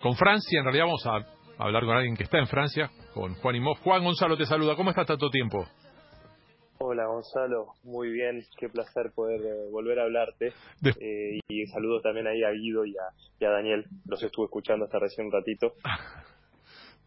con Francia. En realidad vamos a hablar con alguien que está en Francia, con Juan Imov. Juan Gonzalo te saluda. ¿Cómo estás tanto tiempo? Hola Gonzalo, muy bien, qué placer poder eh, volver a hablarte. Eh, y saludo también ahí a Guido y a, y a Daniel, los estuve escuchando hasta recién un ratito.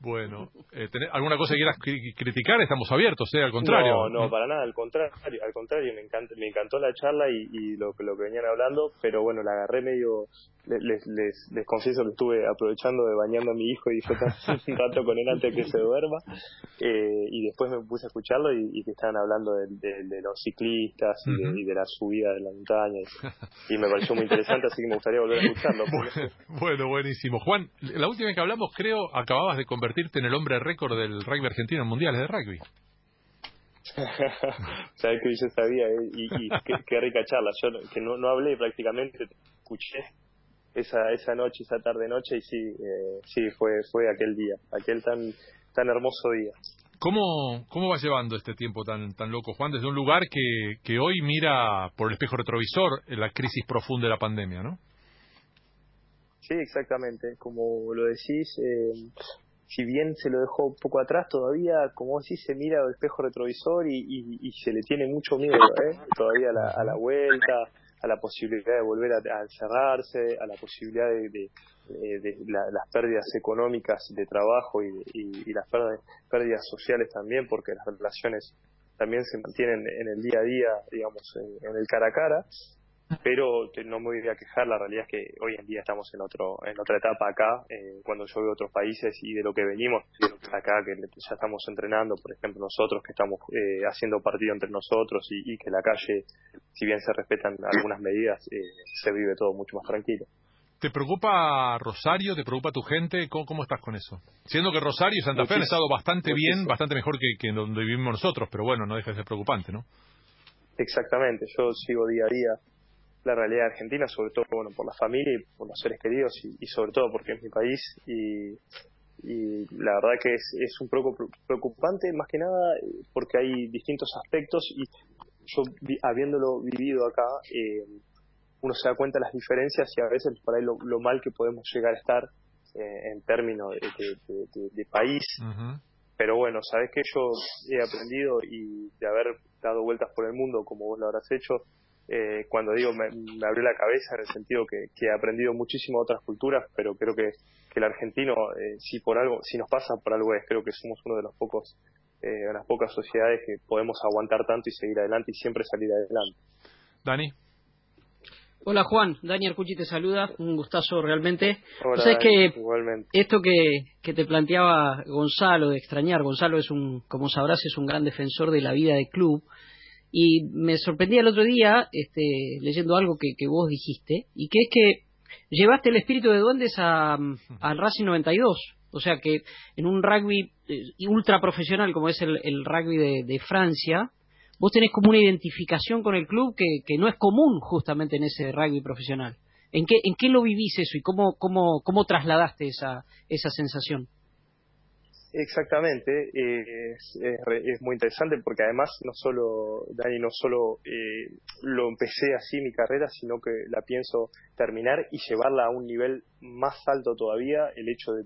Bueno, eh, ¿alguna cosa que quieras criticar? Estamos abiertos, ¿eh? Al contrario. No, no, para nada, al contrario, al contrario, me, encanta, me encantó la charla y, y lo, lo que venían hablando, pero bueno, la agarré medio les, les, les, confieso que estuve aprovechando de bañando a mi hijo y disfrutando un rato con él antes que se duerma eh, y después me puse a escucharlo y, que estaban hablando de, de, los ciclistas y, de, la subida de la montaña y, me pareció muy interesante así que me gustaría volver a escucharlo bueno, buenísimo Juan, la última vez que hablamos creo acababas de convertirte en el hombre récord del rugby argentino en mundiales de rugby sabes que yo sabía eh, y, y qué, rica charla yo que no, no hablé prácticamente escuché esa esa noche, esa tarde noche y sí, eh, sí fue fue aquel día, aquel tan tan hermoso día. ¿Cómo, ¿Cómo va llevando este tiempo tan, tan loco, Juan, desde un lugar que, que hoy mira por el espejo retrovisor la crisis profunda de la pandemia, ¿no? Sí, exactamente. Como lo decís, eh, si bien se lo dejó un poco atrás, todavía, como decís, se mira el espejo retrovisor y, y, se le tiene mucho miedo, ¿eh? Todavía a la, a la vuelta, a la posibilidad de volver a, encerrarse, a la posibilidad de, de, las pérdidas económicas de trabajo y, y, las pérdidas, sociales también, porque las relaciones también se mantienen en el día a día, digamos, en el cara a cara pero no me voy a quejar, la realidad es que hoy en día estamos en otro en otra etapa acá, eh, cuando yo veo otros países y de lo que venimos, acá que ya estamos entrenando, por ejemplo nosotros que estamos eh, haciendo partido entre nosotros y, que la calle, si bien se respetan algunas medidas, eh, se vive todo mucho más tranquilo. ¿Te preocupa Rosario? ¿Te preocupa tu gente? ¿Cómo, cómo estás con eso? Siendo que Rosario y Santa Fe han estado bastante bien, bastante mejor que, que donde vivimos nosotros, pero bueno, no deja de ser preocupante, ¿no? Exactamente, yo sigo día a día la realidad argentina, sobre todo bueno por la familia y por los seres queridos y, sobre todo porque es mi país y, y la verdad que es, es un poco preocupante más que nada porque hay distintos aspectos y yo habiéndolo vivido acá eh, uno se da cuenta de las diferencias y a veces por ahí lo, mal que podemos llegar a estar eh, en términos de, país. Pero bueno sabes que yo he aprendido y de haber dado vueltas por el mundo como vos lo habrás hecho eh, cuando digo me, abrió la cabeza en el sentido que, he aprendido muchísimo de otras culturas, pero creo que, el argentino, eh, si por algo, si nos pasa por algo es, creo que somos uno de los pocos, eh, de las pocas sociedades que podemos aguantar tanto y seguir adelante y siempre salir adelante. Dani. Hola Juan, Dani Arcucci te saluda, un gustazo realmente. Hola, que igualmente. esto que, que te planteaba Gonzalo de extrañar, Gonzalo es un, como sabrás, es un gran defensor de la vida de club y me sorprendí el otro día este, leyendo algo que, vos dijiste, y que es que llevaste el espíritu de duendes a, al Racing 92. O sea que en un rugby eh, ultra profesional como es el, rugby de, Francia, vos tenés como una identificación con el club que, que, no es común justamente en ese rugby profesional. ¿En qué, en qué lo vivís eso y cómo, cómo, cómo trasladaste esa, esa sensación? Exactamente, eh, es, es, muy interesante porque además no solo, Dani, no solo eh, lo empecé así mi carrera, sino que la pienso terminar y llevarla a un nivel más alto todavía, el hecho de,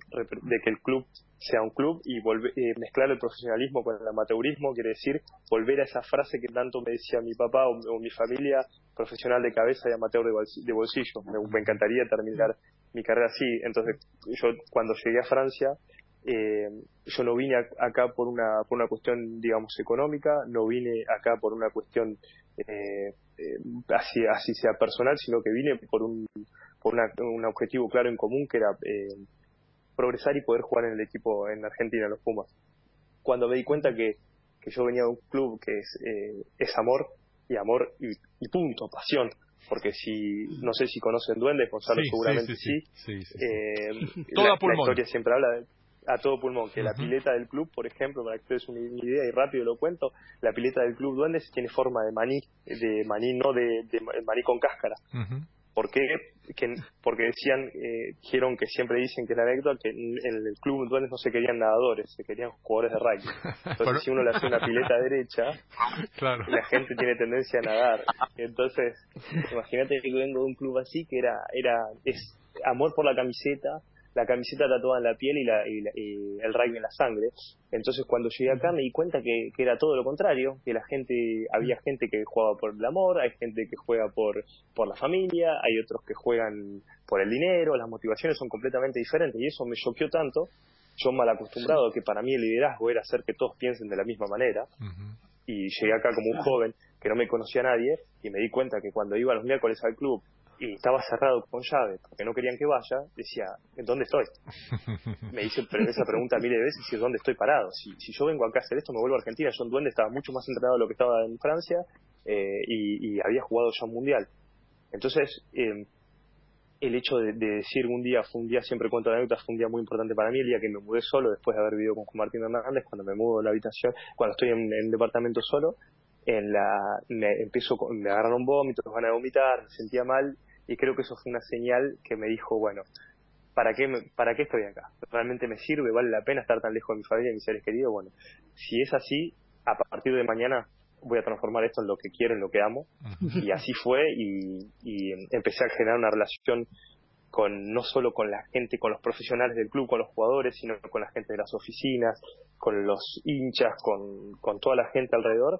que el club sea un club y volver, eh, mezclar el profesionalismo con el amateurismo, quiere decir volver a esa frase que tanto me decía mi papá o, mi familia, profesional de cabeza y amateur de, bolsillo. me encantaría terminar mi carrera así. Entonces, yo cuando llegué a Francia, eh, yo no vine acá por una, por una cuestión, digamos, económica, no vine acá por una cuestión eh, eh, así, así sea personal, sino que vine por un, por un objetivo claro en común que era eh, progresar y poder jugar en el equipo en Argentina, los Pumas. Cuando me di cuenta que, que yo venía de un club que es, eh, es amor y amor y, punto, pasión, porque si no sé si conocen duendes Gonzalo seguramente sí, eh, la, la, historia siempre habla de, a todo pulmón, que la pileta del club, por ejemplo, para que ustedes una idea y rápido lo cuento, la pileta del club Duendes tiene forma de maní, de maní no de, de maní con cáscara. ¿Por qué? Que, porque decían, eh, dijeron que siempre dicen que la anécdota que en, el club Duendes no se querían nadadores, se querían jugadores de rugby. Entonces, si uno le hace una pileta derecha, la gente tiene tendencia a nadar. Entonces, imagínate que vengo de un club así que era, era, es amor por la camiseta, la camiseta tatuada en la piel y, la, y, el rugby en la sangre. Entonces cuando llegué acá me di cuenta que, que, era todo lo contrario, que la gente, había gente que jugaba por el amor, hay gente que juega por, por la familia, hay otros que juegan por el dinero, las motivaciones son completamente diferentes y eso me choqueó tanto, yo mal acostumbrado que para mí el liderazgo era hacer que todos piensen de la misma manera. Y llegué acá como un joven que no me conocía a nadie y me di cuenta que cuando iba los miércoles al club y estaba cerrado con llave porque no querían que vaya, decía, ¿dónde estoy? Me hice esa pregunta miles de veces y ¿dónde estoy parado? Si, si yo vengo acá a hacer esto, me vuelvo a Argentina. John Duende estaba mucho más entrenado de lo que estaba en Francia eh, y, había jugado ya un mundial. Entonces, eh, el hecho de, decir un día, fue un día, siempre cuento de anécdotas, fue un día muy importante para mí, el día que me mudé solo, después de haber vivido con Juan Martín Hernández, cuando me mudo a la habitación, cuando estoy en, el departamento solo, en la, me empiezo, me agarraron vómitos, van a vomitar, me sentía mal y creo que eso fue una señal que me dijo, bueno, ¿para qué, ¿para qué estoy acá? ¿Realmente me sirve? ¿Vale la pena estar tan lejos de mi familia y mis seres queridos? Bueno, si es así, a partir de mañana voy a transformar esto en lo que quiero, en lo que amo. Y así fue y, y empecé a generar una relación con no solo con la gente, con los profesionales del club, con los jugadores, sino con la gente de las oficinas, con los hinchas, con, con toda la gente alrededor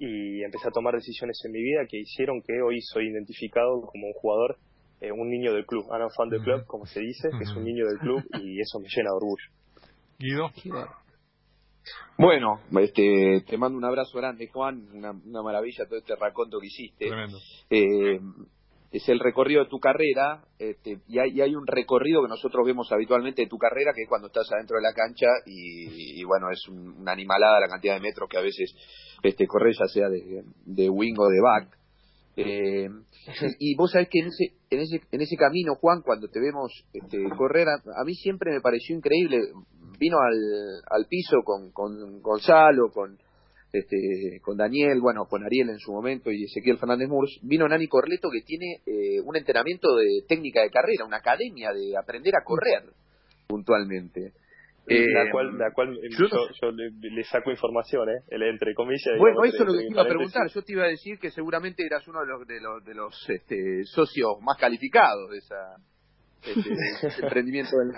y empecé a tomar decisiones en mi vida que hicieron que hoy soy identificado como un jugador, eh, un niño del club, un fan del club, como se dice, que es un niño del club y eso me llena de orgullo. Guido. Bueno, este, te mando un abrazo grande, Juan, una, maravilla todo este raconto que hiciste. Tremendo. Eh, es el recorrido de tu carrera este, y, hay, hay, un recorrido que nosotros vemos habitualmente de tu carrera que es cuando estás adentro de la cancha y, bueno es una animalada la cantidad de metros que a veces este corre ya sea de, de wing o de back. Eh, y vos sabés que en ese, en ese en ese camino Juan cuando te vemos este, correr a, mí siempre me pareció increíble. Vino al, al piso con, con Gonzalo con este, con Daniel, bueno, con Ariel en su momento y Ezequiel Fernández Murs, vino Nani Corleto que tiene eh, un entrenamiento de técnica de carrera, una academia de aprender a correr puntualmente. Eh, la cual, la cual yo, le, saco información, ¿eh? entre comillas. Bueno, eso es lo que te iba a preguntar. Yo te iba a decir que seguramente eras uno de los, de los, de los este, socios más calificados de esa este, emprendimiento. Del...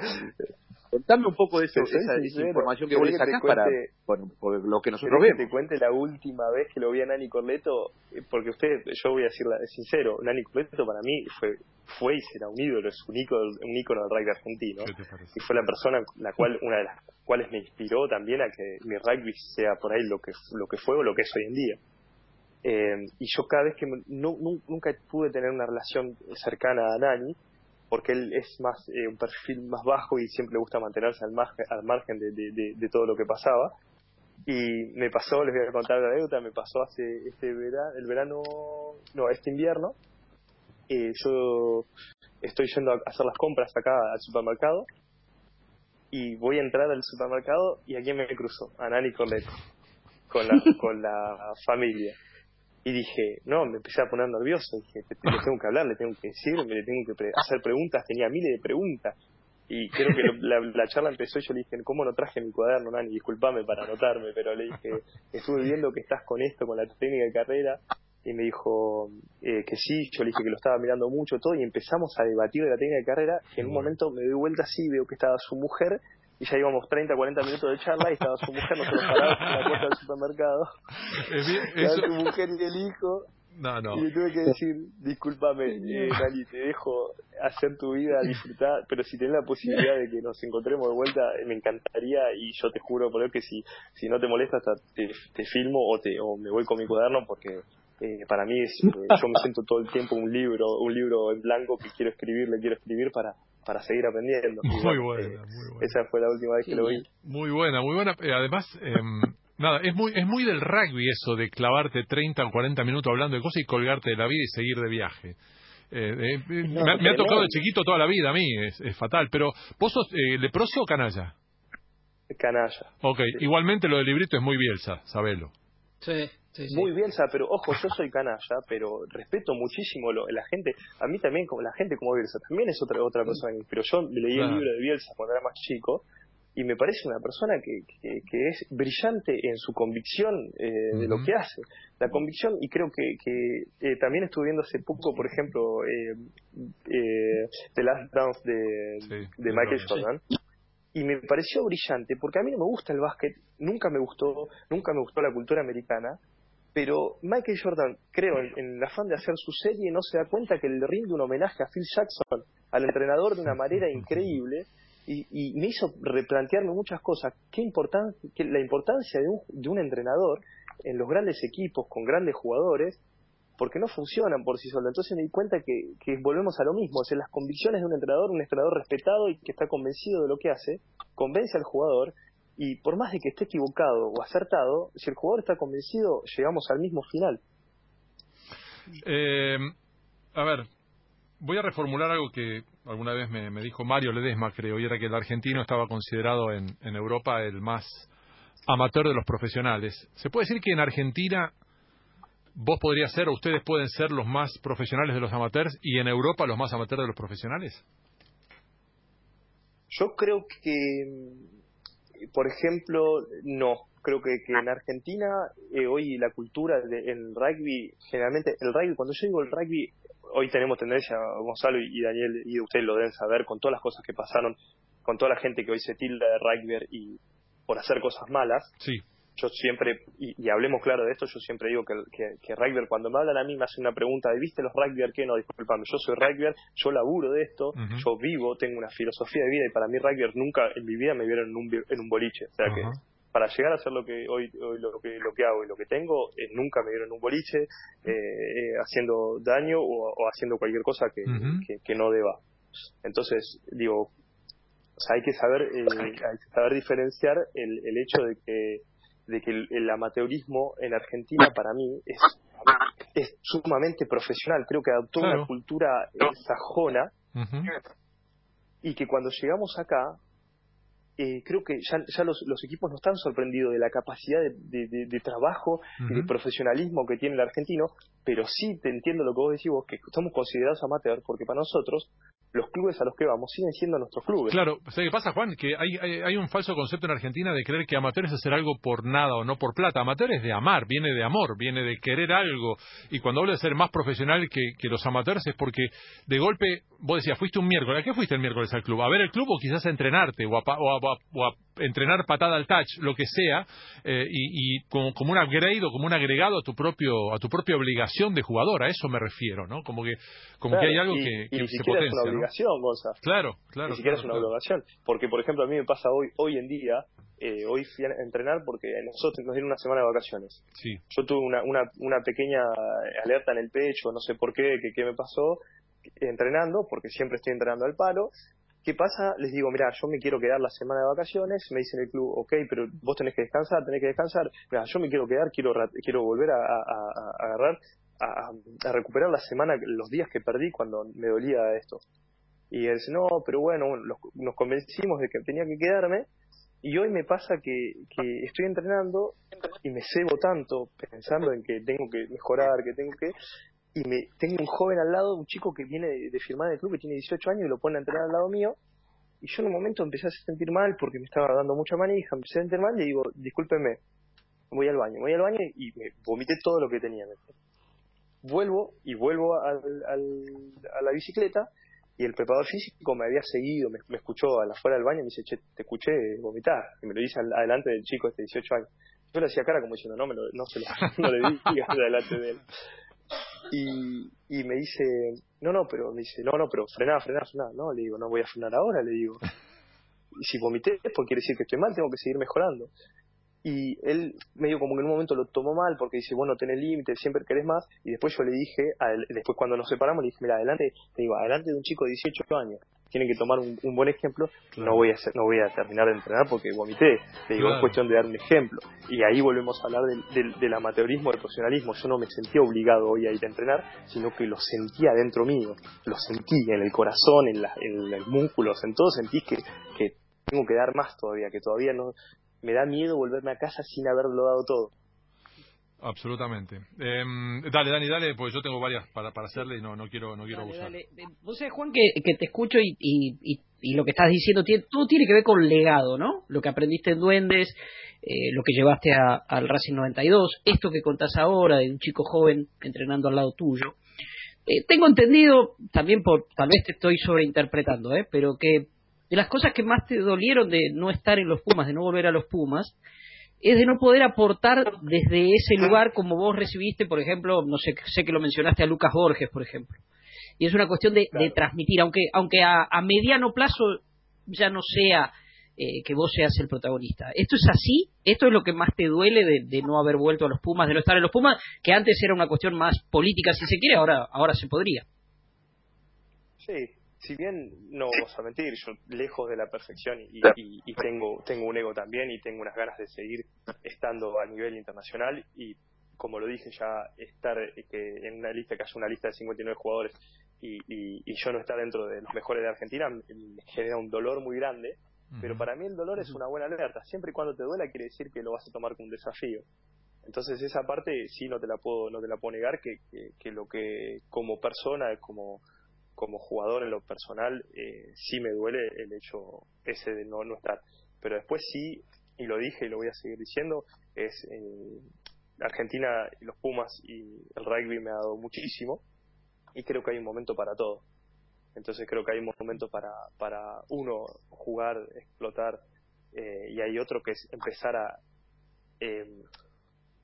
Contame un poco de eso, esa, información que vos le sacás para bueno, por lo que nosotros vemos. Que te cuente la última vez que lo vi a Nani Corleto, eh, porque usted, yo voy a decir sincero, Nani Corleto para mí fue fue y será un ídolo, es un ícono, un ícono del rugby argentino. Y fue la persona la cual, una de las cuales me inspiró también a que mi rugby sea por ahí lo que, lo que fue o lo que es hoy en día. Eh, y yo cada vez que no, nunca pude tener una relación cercana a Nani, porque él es más eh, un perfil más bajo y siempre le gusta mantenerse al margen, al margen de, de, todo lo que pasaba. Y me pasó, les voy a contar la anécdota, me pasó hace este verano, el verano, no, este invierno, eh, yo estoy yendo a hacer las compras acá al supermercado y voy a entrar al supermercado y aquí me cruzo, a Nani Corleto, con la, con la familia. Y dije, no, me empecé a poner nervioso. Dije, le tengo que hablar, le tengo que decir, le tengo que hacer preguntas. Tenía miles de preguntas. Y creo que la, charla empezó y yo le dije, ¿cómo no traje mi cuaderno, Nani? Disculpame para anotarme, pero le dije, estuve viendo que estás con esto, con la técnica de carrera. Y me dijo eh, que sí, yo le dije que lo estaba mirando mucho, todo, y empezamos a debatir de la técnica de carrera. Y en un momento me doy vuelta así, veo que estaba su mujer y ya íbamos 30, 40 minutos de charla y estaba su mujer, nosotros parados en la puerta del supermercado. Eso... su mujer y el hijo. No, no. Y le tuve que decir, discúlpame, eh, Dani, te dejo hacer tu vida, disfrutar, pero si tenés la posibilidad de que nos encontremos de vuelta, me encantaría y yo te juro por que si, si no te molesta, hasta te, te filmo o, te, o me voy con mi cuaderno porque eh, para mí es, eh, yo me siento todo el tiempo un libro, un libro en blanco que quiero escribir, le quiero escribir para, para seguir aprendiendo. Muy buena, eh, Esa fue la última vez que lo vi. Muy buena, muy buena. además, em, nada, es muy, es muy del rugby eso de clavarte 30 o 40 minutos hablando de cosas y colgarte de la vida y seguir de viaje. me, ha tocado de chiquito toda la vida a mí, es, fatal. Pero, ¿vos sos leproso o canalla? Canalla. Ok, igualmente lo del librito es muy bielsa, sabelo. Sí. Muy bien, pero ojo, yo soy canalla, pero respeto muchísimo lo, la gente, a mí también como la gente como Bielsa, también es otra otra persona, pero yo leí el libro de Bielsa cuando era más chico y me parece una persona que, que, es brillante en su convicción eh, de lo que hace. La convicción, y creo que, que eh, también estuve viendo hace poco, por ejemplo, eh, eh The Last Dance de, de Michael Jordan. Y me pareció brillante, porque a mí no me gusta el básquet, nunca me gustó, nunca me gustó la cultura americana, pero Michael Jordan, creo, en, el afán de hacer su serie, no se da cuenta que le rinde un homenaje a Phil Jackson, al entrenador, de una manera increíble, y, me hizo replantearme muchas cosas. ¿Qué que la importancia de un, de un entrenador en los grandes equipos, con grandes jugadores, porque no funcionan por sí solos. Entonces me di cuenta que, que volvemos a lo mismo, o sea, las convicciones de un entrenador, un entrenador respetado y que está convencido de lo que hace, convence al jugador y por más de que esté equivocado o acertado, si el jugador está convencido, llegamos al mismo final. Eh, a ver, voy a reformular algo que alguna vez me, dijo Mario Ledesma, creo, y era que el argentino estaba considerado en, Europa el más amateur de los profesionales. ¿Se puede decir que en Argentina vos podrías ser o ustedes pueden ser los más profesionales de los amateurs y en Europa los más amateurs de los profesionales? Yo creo que, por ejemplo, no. Creo que, en Argentina eh, hoy la cultura del rugby, generalmente, el rugby, cuando yo digo el rugby, hoy tenemos tendencia, Gonzalo y Daniel, y ustedes lo deben saber, con todas las cosas que pasaron, con toda la gente que hoy se tilda de rugby y por hacer cosas malas. Sí. Yo siempre, y, hablemos claro de esto, yo siempre digo que, que, rugby, cuando me hablan a mí, me hacen una pregunta de, ¿viste los rugby qué? No, disculpame, yo soy rugby, yo laburo de esto, yo vivo, tengo una filosofía de vida, y para mí rugby nunca en mi vida me vieron en un, en un boliche. O sea que para llegar a hacer lo que hoy, hoy lo que lo que hago y lo que tengo eh, nunca me dieron un boliche eh, eh, haciendo daño o, haciendo cualquier cosa que, que, no deba. Entonces digo hay que saber hay que saber diferenciar el, el hecho de que de que el, amateurismo en Argentina para mí es es sumamente profesional. Creo que adoptó una cultura sajona y que cuando llegamos acá eh, creo que ya, ya los, los, equipos no están sorprendidos de la capacidad de, de, trabajo y de profesionalismo que tiene el argentino, pero sí te entiendo lo que vos decís vos, que somos considerados amateurs, porque para nosotros los clubes a los que vamos siguen siendo nuestros clubes. Claro, ¿sabes qué pasa, Juan? Que hay, hay, un falso concepto en Argentina de creer que amateur es hacer algo por nada o no por plata. Amateur es de amar, viene de amor, viene de querer algo. Y cuando hablo de ser más profesional que, que los amateurs es porque de golpe, vos decías, fuiste un miércoles. ¿A qué fuiste el miércoles al club? ¿A ver el club o quizás a entrenarte o a, o a, entrenar patada al touch, lo que sea, eh, y, y como, como, un upgrade o como un agregado a tu propio a tu propia obligación de jugador, a eso me refiero, ¿no? Como que como que hay algo que, y se una obligación, Gonzalo. Claro, claro. Ni siquiera es una obligación, porque por ejemplo a mí me pasa hoy hoy en día eh, hoy fui a entrenar porque nosotros nos dieron una semana de vacaciones. Sí. Yo tuve una, una, una pequeña alerta en el pecho, no sé por qué, que qué me pasó, entrenando, porque siempre estoy entrenando al palo, ¿Qué pasa? Les digo, mira, yo me quiero quedar la semana de vacaciones, me dicen el club, ok, pero vos tenés que descansar, tenés que descansar, mira, yo me quiero quedar, quiero quiero volver a, agarrar, a, recuperar la semana, los días que perdí cuando me dolía esto. Y él dice, no, pero bueno, nos convencimos de que tenía que quedarme, y hoy me pasa que, estoy entrenando y me cebo tanto pensando en que tengo que mejorar, que tengo que, y me tengo un joven al lado, un chico que viene de, firmar el club, que tiene 18 años y lo pone a entrenar al lado mío. Y yo en un momento empecé a sentir mal porque me estaba dando mucha manija, empecé a sentir mal y digo, discúlpeme, voy al baño, voy al baño y me vomité todo lo que tenía. Vuelvo y vuelvo al, a la bicicleta y el preparador físico me había seguido, me, escuchó a la fuera del baño y me dice, che, te escuché vomitar. Y me lo dice adelante del chico este de 18 años. Yo le hacía cara como diciendo, no, me lo, no, se lo, no le digas adelante de él. Y, y me dice, no, no, pero me dice, no, no, pero frená, frená, frená. No, le digo, no voy a frenar ahora, le digo. Y si vomité, pues quiere decir que estoy mal, tengo que seguir mejorando. Y él medio como que en un momento lo tomó mal porque dice, bueno, tenés límites, siempre querés más. Y después yo le dije, después cuando nos separamos, le dije, mira, adelante, te digo, adelante de un chico de 18 años tienen que tomar un, buen ejemplo, no voy a hacer, no voy a terminar de entrenar porque vomité, te digo, es cuestión de dar un ejemplo. Y ahí volvemos a hablar del, del, amateurismo, del profesionalismo. Yo no me sentía obligado hoy a ir a entrenar, sino que lo sentía dentro mío, lo sentí en el corazón, en, la, en los músculos, en todo sentí que, que tengo que dar más todavía, que todavía no me da miedo volverme a casa sin haberlo dado todo. Absolutamente. Eh, dale, Dani, dale, pues yo tengo varias para, para hacerle y no, no quiero, no quiero dale, Vos sabés, Juan, que, que te escucho y, y, y lo que estás diciendo, tiene, todo tiene que ver con legado, ¿no? Lo que aprendiste en Duendes, eh, lo que llevaste al Racing 92, esto que contás ahora de un chico joven entrenando al lado tuyo. Eh, tengo entendido, también por, tal vez te estoy sobreinterpretando, ¿eh? pero que de las cosas que más te dolieron de no estar en los Pumas, de no volver a los Pumas, es de no poder aportar desde ese lugar como vos recibiste, por ejemplo, no sé, sé que lo mencionaste a Lucas Borges, por ejemplo. Y es una cuestión de, transmitir, aunque, aunque a, mediano plazo ya no sea eh, que vos seas el protagonista. ¿Esto es así? ¿Esto es lo que más te duele de, no haber vuelto a los Pumas, de no estar en los Pumas, que antes era una cuestión más política, si se quiere, ahora, ahora se podría? Sí, si bien no vamos a mentir, yo lejos de la perfección y, y, tengo tengo un ego también y tengo unas ganas de seguir estando a nivel internacional y como lo dije ya estar eh, que en una lista que haya una lista de 59 jugadores y, y, yo no estar dentro de los mejores de Argentina me genera un dolor muy grande pero para mí el dolor es una buena alerta. Siempre y cuando te duela quiere decir que lo vas a tomar como un desafío. Entonces esa parte sí no te la puedo no te la puedo negar que, que, que lo que como persona como como jugador en lo personal eh, sí me duele el hecho ese de no, no estar. Pero después sí, y lo dije y lo voy a seguir diciendo, es eh, Argentina y los Pumas y el rugby me ha dado muchísimo y creo que hay un momento para todo. Entonces creo que hay un momento para, para uno jugar, explotar eh, y hay otro que es empezar a eh,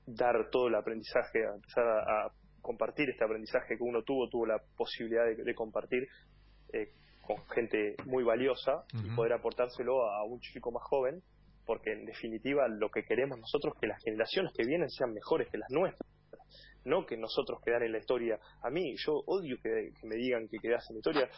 dar todo el aprendizaje, a empezar a compartir este aprendizaje que uno tuvo, tuvo la posibilidad de, compartir eh, con gente muy valiosa y poder aportárselo a un chico más joven, porque en definitiva lo que queremos nosotros es que las generaciones que vienen sean mejores que las nuestras no que nosotros quedar en la historia. A mí, yo odio que, me digan que quedas en la historia.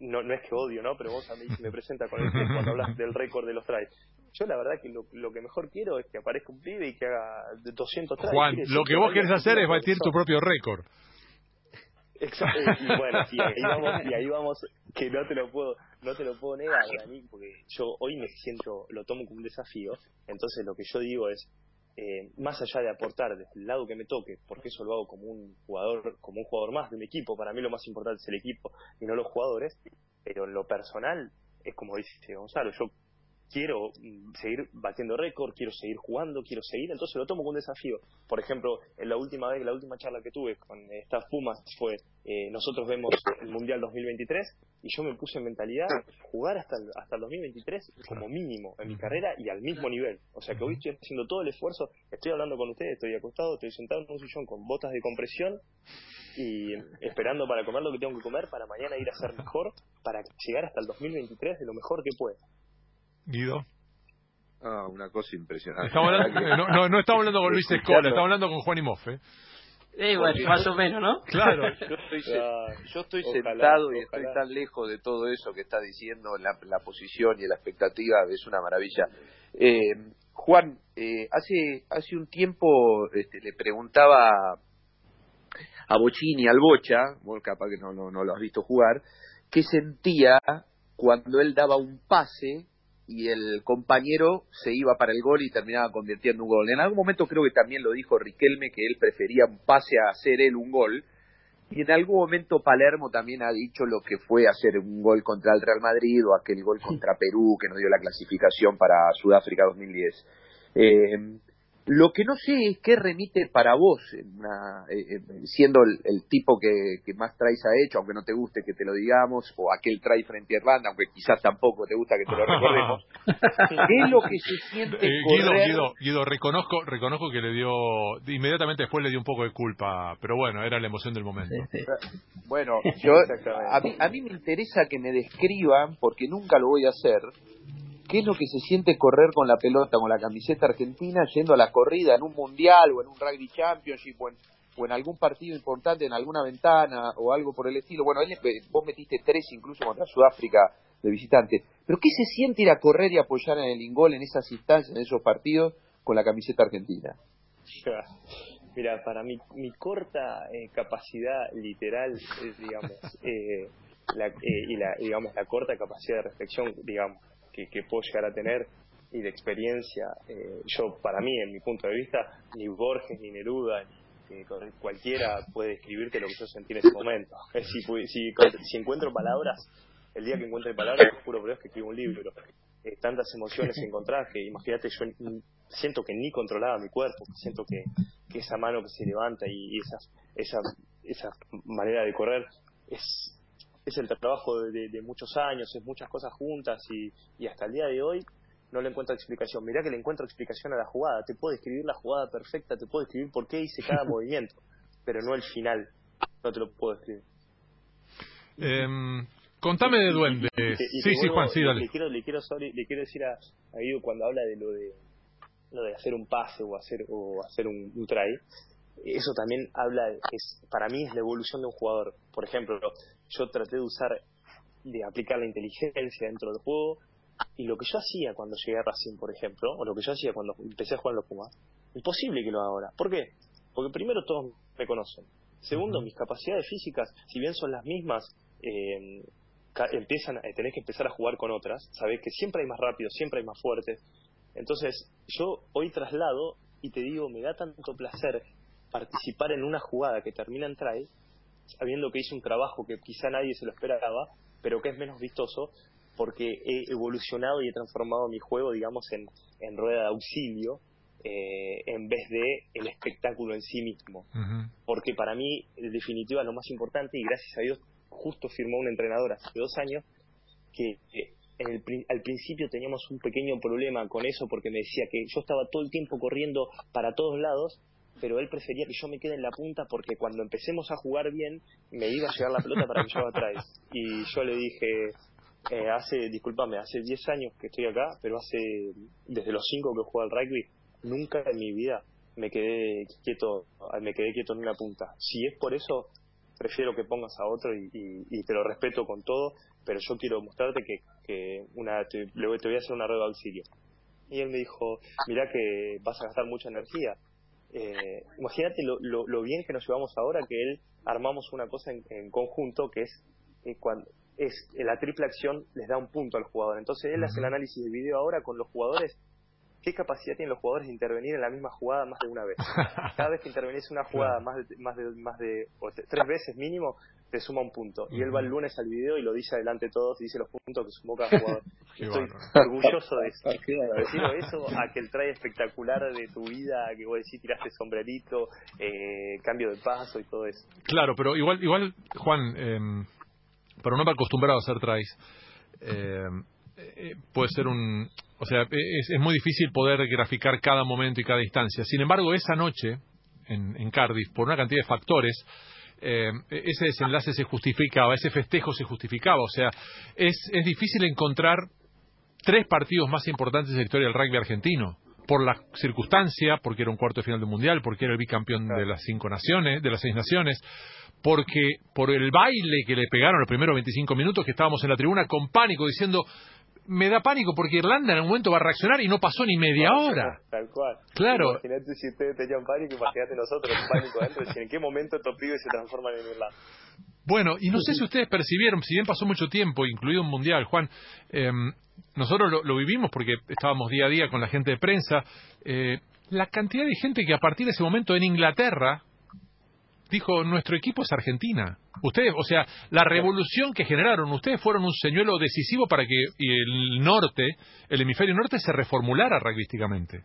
No, no es que odio, ¿no? Pero vos a mí me presenta con el cuando hablas del récord de los tries. Yo la verdad que lo, lo, que mejor quiero es que aparezca un pibe y que haga 200 tries. Juan, lo que vos querés hacer es batir tu propio récord. Exacto, y bueno, y ahí vamos, y ahí vamos, que no te lo puedo, no te lo puedo negar, Dani, porque yo hoy me siento, lo tomo como un desafío, entonces lo que yo digo es, eh, más allá de aportar desde el lado que me toque, porque eso lo hago como un jugador, como un jugador más de un equipo, para mí lo más importante es el equipo y no los jugadores, pero en lo personal es como dice Gonzalo, yo quiero mm, seguir batiendo récord, quiero seguir jugando, quiero seguir, entonces lo tomo como un desafío. Por ejemplo, en la última vez, la última charla que tuve con estas Pumas fue, eh, nosotros vemos el Mundial 2023 y yo me puse en mentalidad jugar hasta el, hasta el 2023 como mínimo en mi carrera y al mismo nivel. O sea que hoy estoy haciendo todo el esfuerzo, estoy hablando con ustedes, estoy acostado, estoy sentado en un sillón con botas de compresión y esperando para comer lo que tengo que comer para mañana ir a ser mejor, para llegar hasta el 2023 de lo mejor que pueda. Guido. Ah, una cosa impresionante. no, no, estamos hablando con Luis Escola, estamos hablando con Juan y Moffe. Eh, bueno, más o menos, ¿no? Claro. Yo estoy, sentado y estoy tan lejos de todo eso que está diciendo, la, la posición y la expectativa, es una maravilla. Eh, Juan, eh, hace hace un tiempo este, le preguntaba a Bochini, al Bocha, vos capaz que no, no, no lo has visto jugar, qué sentía cuando él daba un pase y el compañero se iba para el gol y terminaba convirtiendo un gol. En algún momento creo que también lo dijo Riquelme que él prefería un pase a hacer él un gol. Y en algún momento Palermo también ha dicho lo que fue hacer un gol contra el Real Madrid o aquel gol contra Perú que nos dio la clasificación para Sudáfrica 2010. Eh, lo que no sé es qué remite para vos, eh, eh, siendo el, tipo que, más traes ha hecho, aunque no te guste que te lo digamos, o aquel try frente a Irlanda, aunque quizás tampoco te gusta que te lo recordemos. ¿Qué es lo que se siente eh, Guido, Guido, Guido, reconozco, reconozco que le dio, inmediatamente después le dio un poco de culpa, pero bueno, era la emoción del momento. Bueno, yo, a mí, a mí me interesa que me describan, porque nunca lo voy a hacer, qué es lo que se siente correr con la pelota, con la camiseta argentina, yendo a la corrida en un mundial o en un rugby championship o en, algún partido importante, en alguna ventana o algo por el estilo. Bueno, vos metiste tres incluso contra Sudáfrica de visitante. Pero ¿qué se siente ir a correr y apoyar en el Ingol en esas instancias, en esos partidos, con la camiseta argentina? Mira, para mi, mi corta eh, capacidad literal, digamos, eh, la, eh, y la, digamos, la corta capacidad de reflexión, digamos, que, puedo llegar a tener y de experiencia, eh, yo para mí, en mi punto de vista, ni Borges, ni Neruda, ni cualquiera puede describirte lo que yo sentí en ese momento. Si, si, encuentro palabras, el día que encuentre palabras, juro por Dios que escribo un libro. Eh, tantas emociones encontradas que imagínate, yo siento que ni controlaba mi cuerpo, siento que, que esa mano que se levanta y, esa, esa, esa manera de correr es, es el trabajo de, de, muchos años, es muchas cosas juntas y, y hasta el día de hoy no le encuentro explicación. Mirá que le encuentro explicación a la jugada. Te puedo escribir la jugada perfecta, te puedo escribir por qué hice cada movimiento, pero no el final. No te lo puedo escribir. Eh, contame de Duende. sí, sí, Juan, sí, dale. Le quiero, le quiero, le quiero decir a, a Guido cuando habla de lo de lo de hacer un pase o hacer o hacer un, un try eso también habla es para mí es la evolución de un jugador por ejemplo yo traté de usar de aplicar la inteligencia dentro del juego y lo que yo hacía cuando llegué a Racing, por ejemplo, o lo que yo hacía cuando empecé a jugar en los Pumas, imposible que lo haga ahora. ¿Por qué? Porque primero todos me conocen. Segundo, mis capacidades físicas, si bien son las mismas, eh, empiezan, eh, tenés que empezar a jugar con otras. Sabés que siempre hay más rápidos, siempre hay más fuertes. Entonces, yo hoy traslado y te digo, me da tanto placer participar en una jugada que termina en try, sabiendo que hice un trabajo que quizá nadie se lo esperaba, pero que es menos vistoso, porque he evolucionado y he transformado mi juego, digamos, en, en rueda de auxilio eh, en vez de el espectáculo en sí mismo. Porque para mí, en definitiva, lo más importante, y gracias a Dios, justo firmó un entrenador hace dos años, que en el, al principio teníamos un pequeño problema con eso, porque me decía que yo estaba todo el tiempo corriendo para todos lados, pero él prefería que yo me quede en la punta porque cuando empecemos a jugar bien me iba a llegar la pelota para que yo atrás. Y yo le dije, eh, hace, discúlpame, hace 10 años que estoy acá, pero hace, desde los 5 que juego al rugby, nunca en mi vida me quedé quieto, me quedé quieto en una punta. Si es por eso, prefiero que pongas a otro y, te lo respeto con todo, pero yo quiero mostrarte que, que una, te, te voy a hacer una rueda de auxilio. Y él me dijo, mira que vas a gastar mucha energía. Eh, imagínate lo, lo, bien que nos llevamos ahora que él armamos una cosa en, conjunto que es eh, cuando, es la triple acción les da un punto al jugador. Entonces él hace el análisis de video ahora con los jugadores. ¿Qué capacidad tienen los jugadores de intervenir en la misma jugada más de una vez? Cada vez que intervenís una jugada más de, más de, más de tres veces mínimo, te suma un punto. Y él va el lunes al video y lo dice adelante de todos y dice los puntos que sumó cada jugador. Estoy orgulloso de eso. Decirlo eso a que el trae espectacular de tu vida, que vos decís tiraste sombrerito, eh, cambio de paso y todo eso. Claro, pero igual, igual Juan, eh, pero no me acostumbrado a hacer tries, eh, puede ser un... O sea, es, es, muy difícil poder graficar cada momento y cada instancia. Sin embargo, esa noche, en, en Cardiff, por una cantidad de factores, eh, ese desenlace se justificaba, ese festejo se justificaba. O sea, es, es difícil encontrar tres partidos más importantes de la historia del rugby argentino por la circunstancia, porque era un cuarto de final del mundial, porque era el bicampeón de las cinco naciones, de las seis naciones, porque por el baile que le pegaron los primeros 25 minutos que estábamos en la tribuna con pánico diciendo me da pánico porque Irlanda en algún momento va a reaccionar y no pasó ni media hora. Tal cual. Claro. Imagínate si ustedes tenían pánico, imagínate nosotros pánico adentro, en qué momento estos pibes se transforman en Irlanda. Bueno, y no sé si ustedes percibieron, si bien pasó mucho tiempo, incluido un mundial, Juan, eh, nosotros lo, vivimos porque estábamos día a día con la gente de prensa, eh, la cantidad de gente que a partir de ese momento en Inglaterra dijo, nuestro equipo es Argentina. Ustedes, o sea, la revolución que generaron, ustedes fueron un señuelo decisivo para que el norte, el hemisferio norte, se reformulara rugbyísticamente.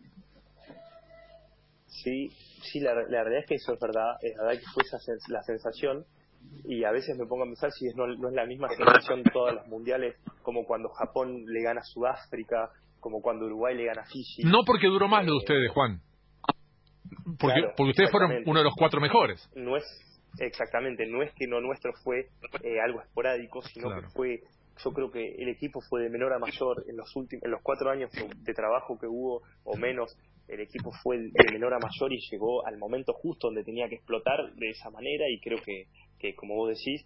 Sí, sí, la, la, realidad es que eso es verdad, es verdad que fue esa la sensación y a veces me pongo a pensar si no, no es la misma sensación todas las mundiales como cuando Japón le gana a Sudáfrica, como cuando Uruguay le gana a Fiji. No porque duró más lo de ustedes, Juan. Porque, porque ustedes fueron uno de los cuatro mejores. No es, exactamente, no es que lo nuestro fue eh, algo esporádico, sino que fue, yo creo que el equipo fue de menor a mayor en los últimos, en los cuatro años de trabajo que hubo, o menos, el equipo fue de menor a mayor y llegó al momento justo donde tenía que explotar de esa manera y creo que, que como vos decís,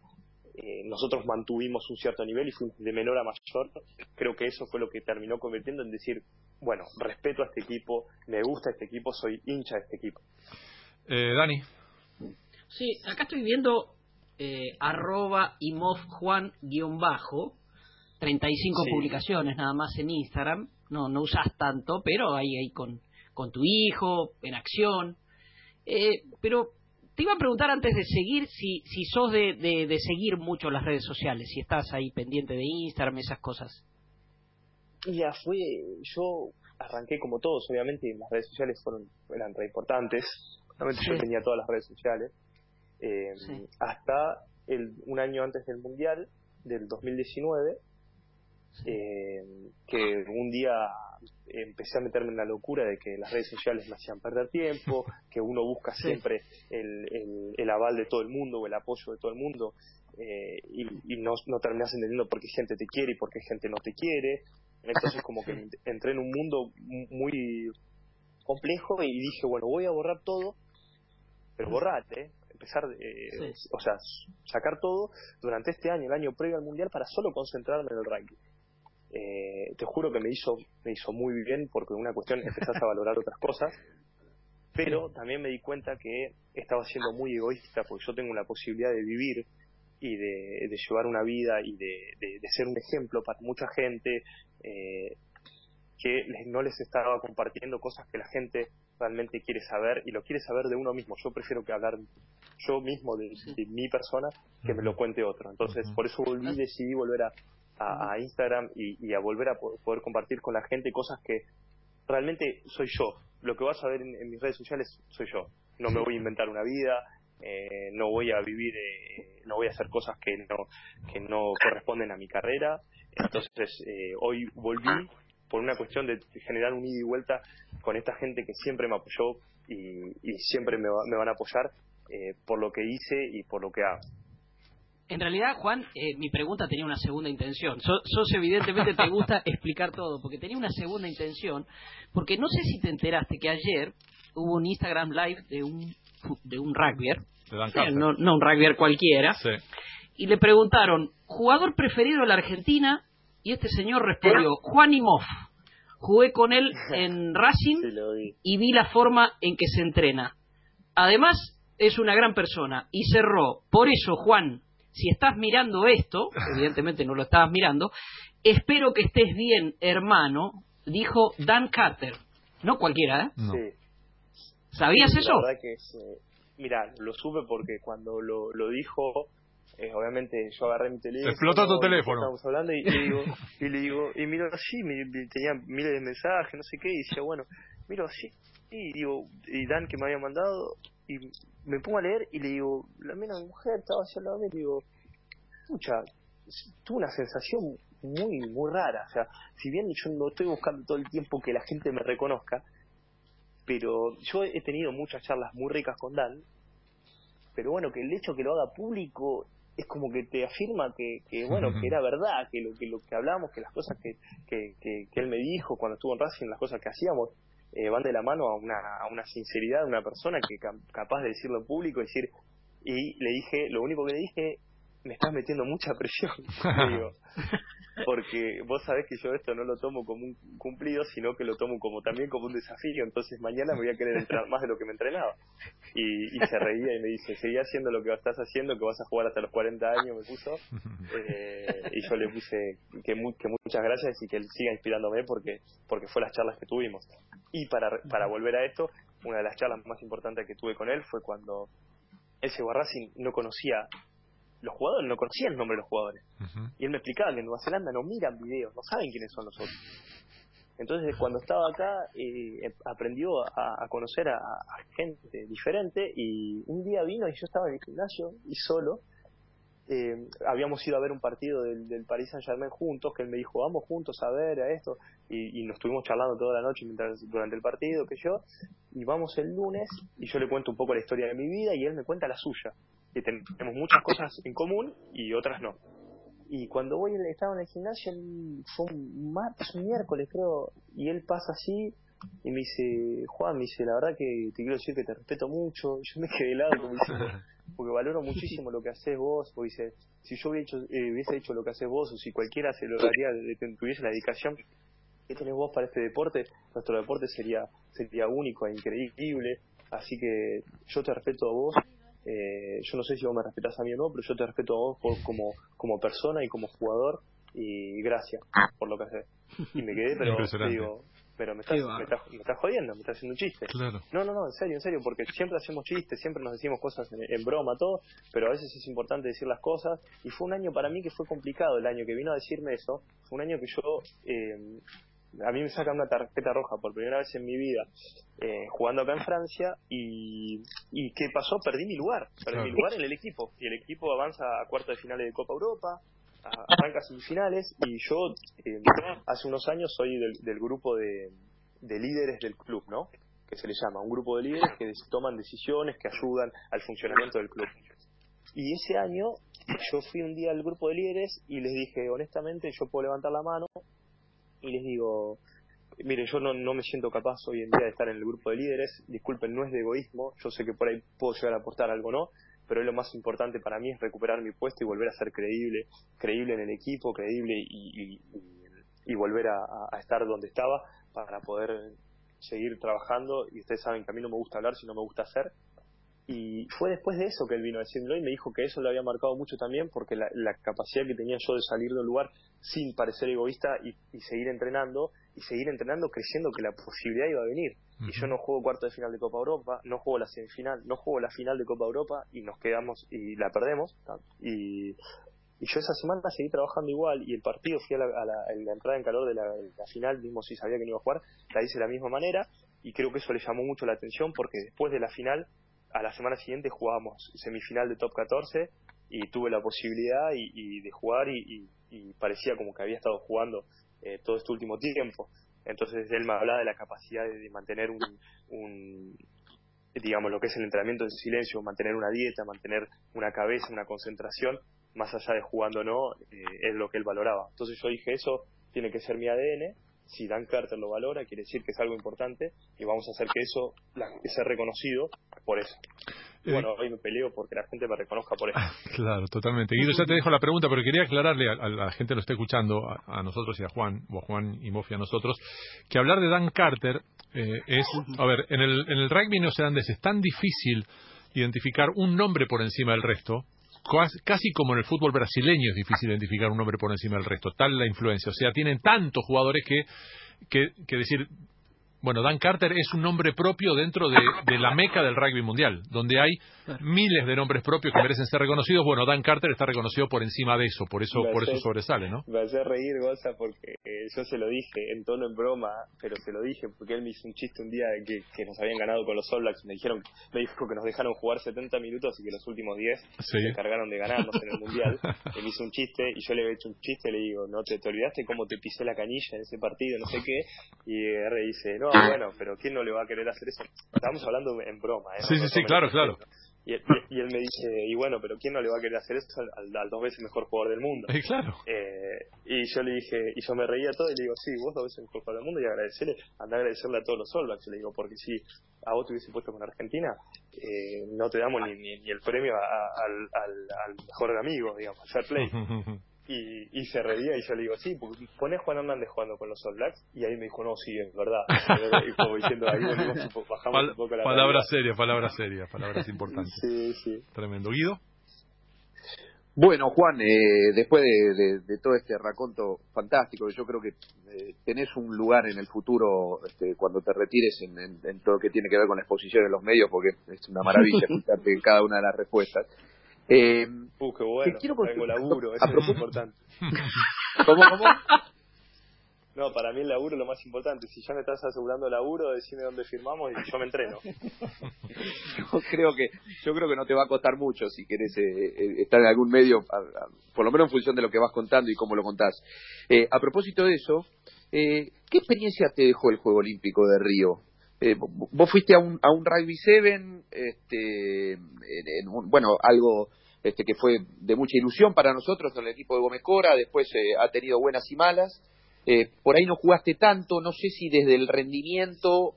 eh, nosotros mantuvimos un cierto nivel y fuimos de menor a mayor. Creo que eso fue lo que terminó convirtiendo en decir, bueno, respeto a este equipo, me gusta este equipo, soy hincha de este equipo. Eh, Dani. Sí, acá estoy viendo eh, arroba imofjuan guion bajo, 35 publicaciones nada más en Instagram, no, no usas tanto, pero ahí, ahí con, con tu hijo, en acción. Eh, pero te iba a preguntar antes de seguir si, si sos de, de, seguir mucho las redes sociales, si estás ahí pendiente de Instagram, esas cosas. Ya fue, yo arranqué como todos, obviamente, las redes sociales fueron eran re importantes. Obviamente yo tenía todas las redes sociales. Eh, hasta el, un año antes del Mundial, del 2019, eh, que un día empecé a meterme en la locura de que las redes sociales me hacían perder tiempo, que uno busca siempre el, el, aval de todo el mundo o el apoyo de todo el mundo eh, y, no, no terminas entendiendo por qué gente te quiere y por qué gente no te quiere. Entonces como que entré en un mundo muy complejo y dije, bueno, voy a borrar todo, pero borrar, ¿eh? empezar, eh, o sea, sacar todo durante este año, el año previo al Mundial, para solo concentrarme en el ranking. Eh, te juro que me hizo, me hizo muy bien porque una cuestión empezás a valorar otras cosas, pero también me di cuenta que estaba siendo muy egoísta porque yo tengo la posibilidad de vivir y de, llevar una vida y de, ser un ejemplo para mucha gente eh, que no les estaba compartiendo cosas que la gente realmente quiere saber y lo quiere saber de uno mismo. Yo prefiero que hablar yo mismo de, mi persona que me lo cuente otro. Entonces, por eso volví decidí volver a, a, Instagram y, a volver a poder compartir con la gente cosas que realmente soy yo. Lo que vas a ver en, mis redes sociales soy yo. No me voy a inventar una vida, eh, no voy a vivir, eh, no voy a hacer cosas que no, que no corresponden a mi carrera. Entonces, eh, hoy volví por una cuestión de generar un ida y vuelta con esta gente que siempre me apoyó y, siempre me, me, van a apoyar por lo que hice y por lo que hago. En realidad, Juan, eh, mi pregunta tenía una segunda intención. sos evidentemente te gusta explicar todo, porque tenía una segunda intención, porque no sé si te enteraste que ayer hubo un Instagram Live de un de un rugbyer, no, no, un rugbyer cualquiera, y le preguntaron, jugador preferido de la Argentina, y este señor respondió, Juan Imov. Jugué con él en Racing y vi la forma en que se entrena. Además, es una gran persona. Y cerró, por eso, Juan, si estás mirando esto, evidentemente no lo estabas mirando, espero que estés bien, hermano, dijo Dan Carter. No cualquiera, ¿eh? Sí. ¿Sabías eso? La verdad que mira, lo supe porque cuando lo, lo dijo, eh, obviamente yo agarré mi teléfono. Explotó tu teléfono. Estábamos hablando y, le digo, y le digo, y miro así, tenía miles de mensajes, no sé qué, y decía, bueno, miro así, y digo, y Dan que me había mandado, y me pongo a leer y le digo, la mena mujer estaba hacia de y digo, escucha, tuve una sensación muy, muy rara. O sea, si bien yo no estoy buscando todo el tiempo que la gente me reconozca, pero yo he tenido muchas charlas muy ricas con Dan, pero bueno, que el hecho que lo haga público es como que te afirma que, que bueno, que era verdad, que lo que, lo que hablábamos, que las cosas que, que, que él me dijo cuando estuvo en Racing, las cosas que hacíamos, eh, van de la mano a una, a una sinceridad de una persona que capaz de decirlo en público, decir, y le dije, lo único que le dije, me estás metiendo mucha presión, digo, porque vos sabés que yo esto no lo tomo como un cumplido, sino que lo tomo como también como un desafío, entonces mañana me voy a querer entrenar más de lo que me entrenaba. Y, se reía y me dice, seguí haciendo lo que estás haciendo, que vas a jugar hasta los 40 años, me puso. Eh, y yo le puse que, que muchas gracias y que él siga inspirándome porque, porque fue las charlas que tuvimos. Y para, para volver a esto, una de las charlas más importantes que tuve con él fue cuando él llegó a Racing, no conocía los jugadores, no conocía el nombre de los jugadores. Y él me explicaba que en Nueva Zelanda no miran videos, no saben quiénes son los otros. Entonces, cuando estaba acá, eh, aprendió a, conocer a, gente diferente y un día vino y yo estaba en el gimnasio y solo. Eh, habíamos ido a ver un partido del, del Paris Saint Germain juntos, que él me dijo, vamos juntos a ver a esto, y, nos estuvimos charlando toda la noche mientras, durante el partido, que yo, y vamos el lunes, y yo le cuento un poco la historia de mi vida, y él me cuenta la suya, que tenemos muchas cosas en común y otras no. Y cuando voy, estaba en el gimnasio, fue un martes, un miércoles creo, y él pasa así y me dice, Juan, me dice, la verdad que te quiero decir que te respeto mucho. Y yo me quedé helado como diciendo, porque valoro muchísimo lo que haces vos. Porque dice, si yo hubiese hecho, eh, hubiese hecho lo que haces vos, o si cualquiera se lo haría, tuviese la dedicación que tenés vos para este deporte, nuestro deporte sería, sería único e increíble. Así que yo te respeto a vos eh, yo no sé si vos me respetas a mí o no, pero yo te respeto a vos como, como persona y como jugador y gracias por lo que haces. Y me quedé, pero digo, pero me estás, me, estás, jodiendo, me estás haciendo un chiste. No, no, no, en serio, en serio, porque siempre hacemos chistes, siempre nos decimos cosas en, broma, todo, pero a veces es importante decir las cosas. Y fue un año para mí que fue complicado, el año que vino a decirme eso, fue un año que yo, eh, a mí me sacan una tarjeta roja por primera vez en mi vida, eh, jugando acá en Francia, y, y ¿qué pasó? Perdí mi lugar, perdí mi lugar en el equipo, y el equipo avanza a cuartos de finales de Copa Europa, arranca semifinales y yo eh, hace unos años soy del, grupo de, líderes del club, ¿no? Que se le llama, un grupo de líderes que toman decisiones, que ayudan al funcionamiento del club. Y ese año yo fui un día al grupo de líderes y les dije, honestamente, yo puedo levantar la mano y les digo, mire, yo no, no me siento capaz hoy en día de estar en el grupo de líderes, disculpen, no es de egoísmo, yo sé que por ahí puedo llegar a aportar algo, ¿no? pero lo más importante para mí es recuperar mi puesto y volver a ser creíble, creíble en el equipo, creíble y, y, volver a, estar donde estaba para poder seguir trabajando. Y ustedes saben que a mí no me gusta hablar, sino me gusta hacer. Y fue después de eso que él vino a decirlo y me dijo que eso lo había marcado mucho también porque la, capacidad que tenía yo de salir del lugar sin parecer egoísta y, y seguir entrenando y seguir entrenando creyendo que la posibilidad iba a venir y yo no juego cuarto de final de Copa Europa, no juego la semifinal, no juego la final de Copa Europa y nos quedamos y la perdemos. Y, y yo esa semana seguí trabajando igual y el partido fui a la, la, entrada en calor de la, final, mismo si sabía que no iba a jugar, la hice de la misma manera y creo que eso le llamó mucho la atención porque después de la final, a la semana siguiente jugábamos semifinal de top 14 y tuve la posibilidad y, de jugar y, parecía como que había estado jugando eh, todo este último tiempo. Entonces él me hablaba de la capacidad de, mantener un, digamos, lo que es el entrenamiento en silencio, mantener una dieta, mantener una cabeza, una concentración, más allá de jugando o no, eh, es lo que él valoraba. Entonces yo dije, eso tiene que ser mi ADN, si Dan Carter lo valora, quiere decir que es algo importante y vamos a hacer que eso sea reconocido por eso. Eh, bueno, hoy me peleo porque la gente me reconozca por eso. Claro, totalmente. Guido, ya te dejo la pregunta, pero quería aclararle a, la gente que lo está escuchando, a, nosotros y a Juan, o a Juan y Mofi a nosotros, que hablar de Dan Carter eh, es, a ver, en el, en el rugby neozelandés es tan difícil identificar un nombre por encima del resto, casi como en el fútbol brasileño es difícil identificar un nombre por encima del resto, tal la influencia. O sea, tienen tantos jugadores que, que, que decir, bueno, Dan Carter es un nombre propio dentro de, la meca del rugby mundial, donde hay miles de nombres propios que merecen ser reconocidos. Bueno, Dan Carter está reconocido por encima de eso, por eso, por eso sobresale, ¿no? Me hace reír, Goza, porque eh, yo se lo dije en tono en broma, pero se lo dije porque él me hizo un chiste un día de que, nos habían ganado con los All Blacks. Me dijeron, me dijo que nos dejaron jugar 70 minutos y que los últimos 10 se encargaron de ganarnos en el mundial. Él hizo un chiste y yo le he hecho un chiste y le digo, no te, te olvidaste cómo te pisé la canilla en ese partido, no sé qué. Y R dice, no, bueno, pero ¿quién no le va a querer hacer eso? Estamos hablando en broma, ¿eh? Sí, sí, sí, claro, claro. Y, él me dice, y bueno, pero ¿quién no le va a querer hacer eso al, dos veces mejor jugador del mundo? Y claro. Eh, y yo le dije, y yo me reía todo y le digo, sí, vos dos veces mejor jugador del mundo y agradecerle, anda a agradecerle a todos los All Le digo, porque si a vos te hubiese puesto con Argentina, eh, no te damos ni, ni, el premio al, al, mejor amigo, digamos, al fair play. Y, se reía y yo le digo, sí, pone Juan Hernández jugando con los All Blacks y ahí me dijo, no, sí, es verdad. y como diciendo, ahí bajamos un poco la Palabras serias, palabras serias, palabras importantes. Sí, sí. Tremendo. Guido. Bueno, Juan, eh, después de, todo este raconto fantástico, yo creo que eh, tenés un lugar en el futuro este, cuando te retires en, todo lo que tiene que ver con la exposición en los medios, porque es una maravilla escucharte cada una de las respuestas. Eh, uh, qué bueno. Tengo laburo, eso es importante. ¿Cómo, cómo? No, para mí el laburo es lo más importante. Si ya me estás asegurando laburo, decime dónde firmamos y yo me entreno. yo creo que yo creo que no te va a costar mucho si querés eh, eh, estar en algún medio, por lo menos en función de lo que vas contando y cómo lo contás. Eh, a propósito de eso, ¿qué experiencia te dejó el Juego Olímpico de Río? Eh, vos fuiste a un, a un Rugby 7, este, bueno, algo este, que fue de mucha ilusión para nosotros en el equipo de Gómez Cora, después eh, ha tenido buenas y malas. Eh, por ahí no jugaste tanto, no sé si desde el rendimiento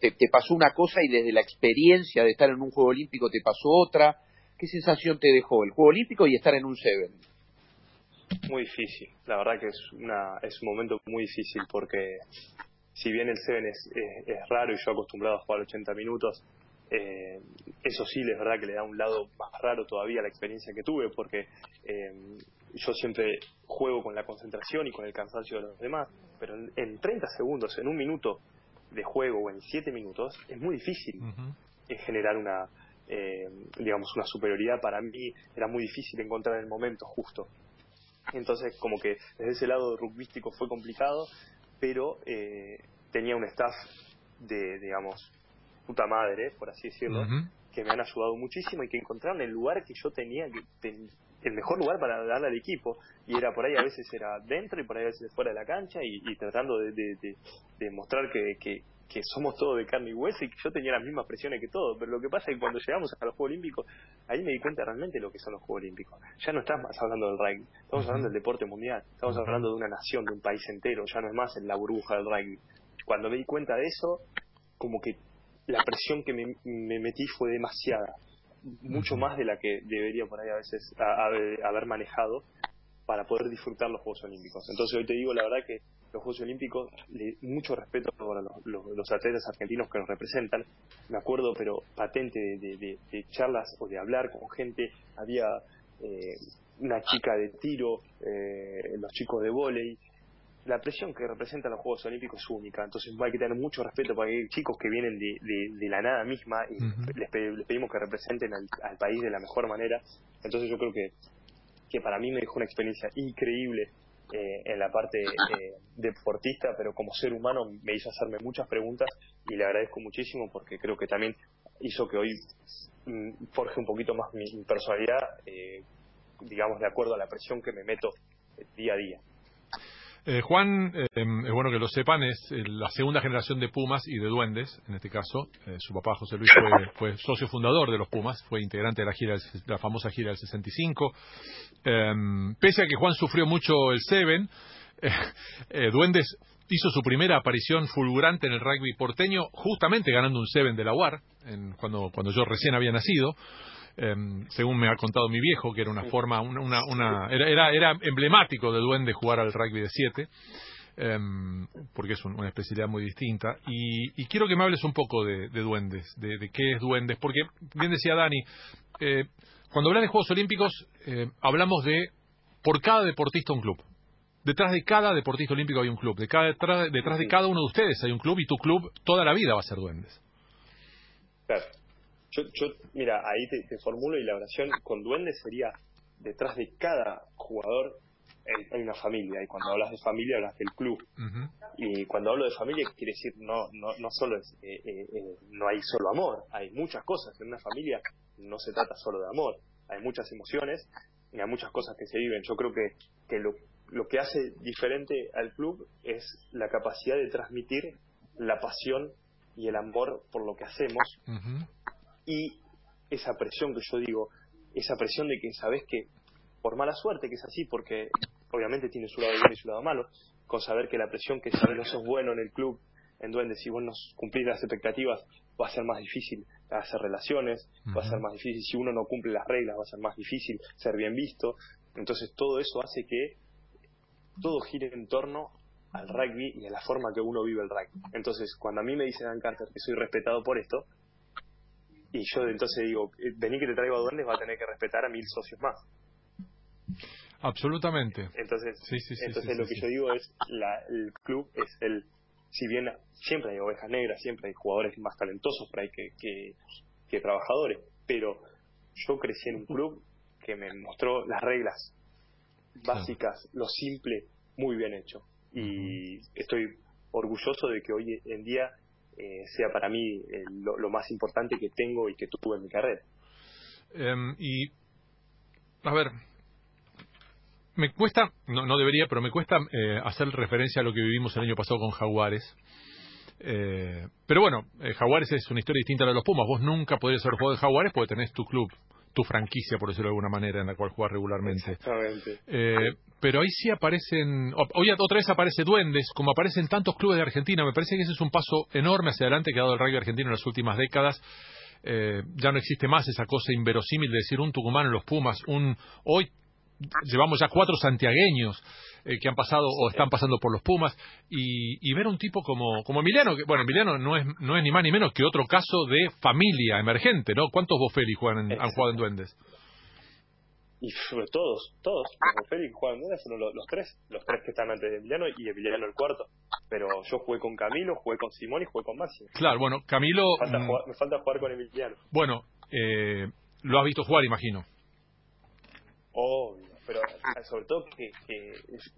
te, te, pasó una cosa y desde la experiencia de estar en un Juego Olímpico te pasó otra. ¿Qué sensación te dejó el Juego Olímpico y estar en un Seven? Muy difícil, la verdad que es, una, es un momento muy difícil porque si bien el Seven es, es, raro y yo acostumbrado a jugar 80 minutos, eh, eso sí es verdad que le da un lado más raro todavía a la experiencia que tuve, porque eh, yo siempre juego con la concentración y con el cansancio de los demás, pero en, 30 segundos, en un minuto de juego o en 7 minutos, es muy difícil generar una, eh, digamos, una superioridad. Para mí era muy difícil encontrar el momento justo. Entonces, como que desde ese lado rugbístico fue complicado, pero eh, tenía un staff de, digamos, puta madre, por así decirlo, que me han ayudado muchísimo y que encontraron el lugar que yo tenía, que el mejor lugar para darle al equipo. Y era por ahí, a veces era dentro y por ahí a veces fuera de la cancha y, tratando de, de, mostrar que, que, somos todos de carne y hueso y que yo tenía las mismas presiones que todos. Pero lo que pasa es que cuando llegamos a los Juegos Olímpicos, ahí me di cuenta realmente de lo que son los Juegos Olímpicos. Ya no estás más hablando del rugby, estamos hablando del deporte mundial, estamos hablando de una nación, de un país entero, ya no es más en la burbuja del rugby. Cuando me di cuenta de eso, como que la presión que me, metí fue demasiada, mucho más de la que debería por ahí a veces haber manejado para poder disfrutar los Juegos Olímpicos. Entonces hoy te digo la verdad que los Juegos Olímpicos, mucho respeto para los, atletas argentinos que nos representan. Me acuerdo, pero patente de, charlas o de hablar con gente. Había eh, una chica de tiro, eh, los chicos de vóley, la presión que representan los Juegos Olímpicos es única, entonces hay que tener mucho respeto para hay chicos que vienen de, la nada misma y les, pedimos que representen al, país de la mejor manera. Entonces yo creo que, que para mí me dejó una experiencia increíble eh, en la parte eh, deportista, pero como ser humano me hizo hacerme muchas preguntas y le agradezco muchísimo porque creo que también hizo que hoy mm, forje un poquito más mi, personalidad, eh, digamos, de acuerdo a la presión que me meto día a día. Eh, Juan, eh, es bueno que lo sepan, es eh, la segunda generación de Pumas y de Duendes, en este caso. su papá, José Luis, fue, socio fundador de los Pumas, fue integrante de la, gira, la famosa gira del 65. pese a que Juan sufrió mucho el Seven, Duendes hizo su primera aparición fulgurante en el rugby porteño, justamente ganando un Seven de la UAR, cuando, cuando yo recién había nacido. Em, según me ha contado mi viejo, que era una forma, una, una, era, era, emblemático de duende jugar al rugby de 7, em, porque es una especialidad muy distinta. Y, quiero que me hables un poco de, duendes, de, qué es duendes, porque bien decía Dani, eh, cuando hablas de Juegos Olímpicos, eh, hablamos de por cada deportista un club. Detrás de cada deportista olímpico hay un club. De cada, detrás, detrás de cada uno de ustedes hay un club y tu club toda la vida va a ser duendes. Claro. Yo, yo mira, ahí te, formulo y la oración con duendes sería detrás de cada jugador hay, una familia y cuando hablas de familia hablas del club. Y cuando hablo de familia quiere decir no no no solo es eh, eh, eh, no hay solo amor hay muchas cosas. En una familia no se trata solo de amor hay muchas emociones y hay muchas cosas que se viven. Yo creo que que lo lo que hace diferente al club es la capacidad de transmitir la pasión y el amor por lo que hacemos y esa presión que yo digo, esa presión de que sabes que por mala suerte que es así, porque obviamente tiene su lado bueno y su lado malo, con saber que la presión que sabes no sos bueno en el club, en Duendes, si vos no cumplís las expectativas, va a ser más difícil hacer relaciones, va a ser más difícil, si uno no cumple las reglas, va a ser más difícil ser bien visto. Entonces todo eso hace que todo gire en torno al rugby y a la forma que uno vive el rugby. Entonces, cuando a mí me dicen Dan Carter que soy respetado por esto, y yo entonces digo, eh, vení que te traigo a duendes, va a tener que respetar a mil socios más. Absolutamente. Entonces, entonces lo que yo digo es, la, el club es el, si bien siempre hay ovejas negras, siempre hay jugadores más talentosos por ahí que, que, trabajadores, pero yo crecí en un club que me mostró las reglas básicas, lo simple, muy bien hecho. Y estoy orgulloso de que hoy en día eh, sea para mí eh, lo, más importante que tengo y que tuve en mi carrera. Em, y, a ver, me cuesta, no, no debería, pero me cuesta eh, hacer referencia a lo que vivimos el año pasado con Jaguares. pero bueno, Jaguares es una historia distinta a la de los Pumas. Vos nunca podés ser jugador de Jaguares porque tenés tu club tu franquicia, por decirlo de alguna manera, en la cual juegas regularmente. Exactamente. Eh, pero ahí sí aparecen, hoy otra vez aparece Duendes, como aparecen tantos clubes de Argentina. Me parece que ese es un paso enorme hacia adelante que ha dado el rugby argentino en las últimas décadas. Eh, ya no existe más esa cosa inverosímil de decir un tucumano en los Pumas, un hoy llevamos ya cuatro santiagueños eh, que han pasado o están pasando por los Pumas y, ver un tipo como, como Emiliano, que bueno, Emiliano no es, no es ni más ni menos que otro caso de familia emergente, ¿no? ¿Cuántos Boferi juegan han jugado en Duendes? y todos, todos, como Félix juegan fueron los, tres, los tres que están antes de Emiliano y Emiliano el cuarto. Pero yo jugué con Camilo, jugué con Simón y jugué con Máximo. Claro, bueno, Camilo... Mm, me falta, jugar, con Emiliano. Bueno, eh, lo has visto jugar, imagino. Obvio, pero eh, sobre todo que,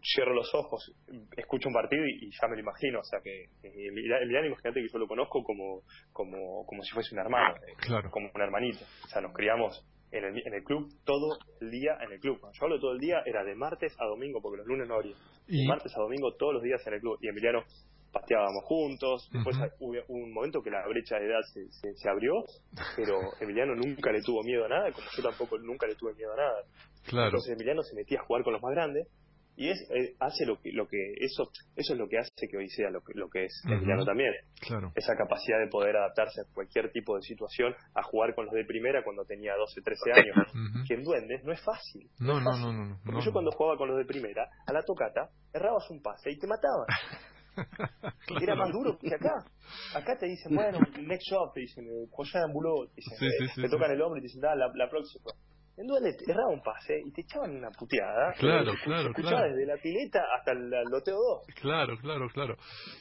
cierro los ojos, escucho un partido y, ya me lo imagino. O sea, que, Emiliano, imagínate que yo lo conozco como, como, como si fuese un hermano, claro. como un hermanito. O sea, nos criamos en el, en el club todo el día en el club. Cuando yo hablo todo el día era de martes a domingo, porque los lunes no habría. De martes a domingo todos los días en el club. Y Emiliano pateábamos juntos. Después hubo un momento que la brecha de edad se, se, abrió, pero Emiliano nunca le tuvo miedo a nada, como yo tampoco nunca le tuve miedo a nada. Claro. Entonces Emiliano se metía a jugar con los más grandes y es eh, hace lo que lo que eso eso es lo que hace que hoy sea lo que lo que es Emiliano también. Claro. esa capacidad de poder adaptarse a cualquier tipo de situación a jugar con los de primera cuando tenía 12 13 años que en duendes no es fácil no no, no no porque yo cuando jugaba con los de primera a la tocata errabas un pase y te mataban. Era más duro que acá. Acá te dicen bueno next shot te dicen joya ambuló te dicen eh, te tocan el hombro y te dicen da la, la próxima en duende te erraba un pase y te echaban una puteada. Claro, claro, claro. desde la pileta hasta el, loteo 2. Claro, claro, claro.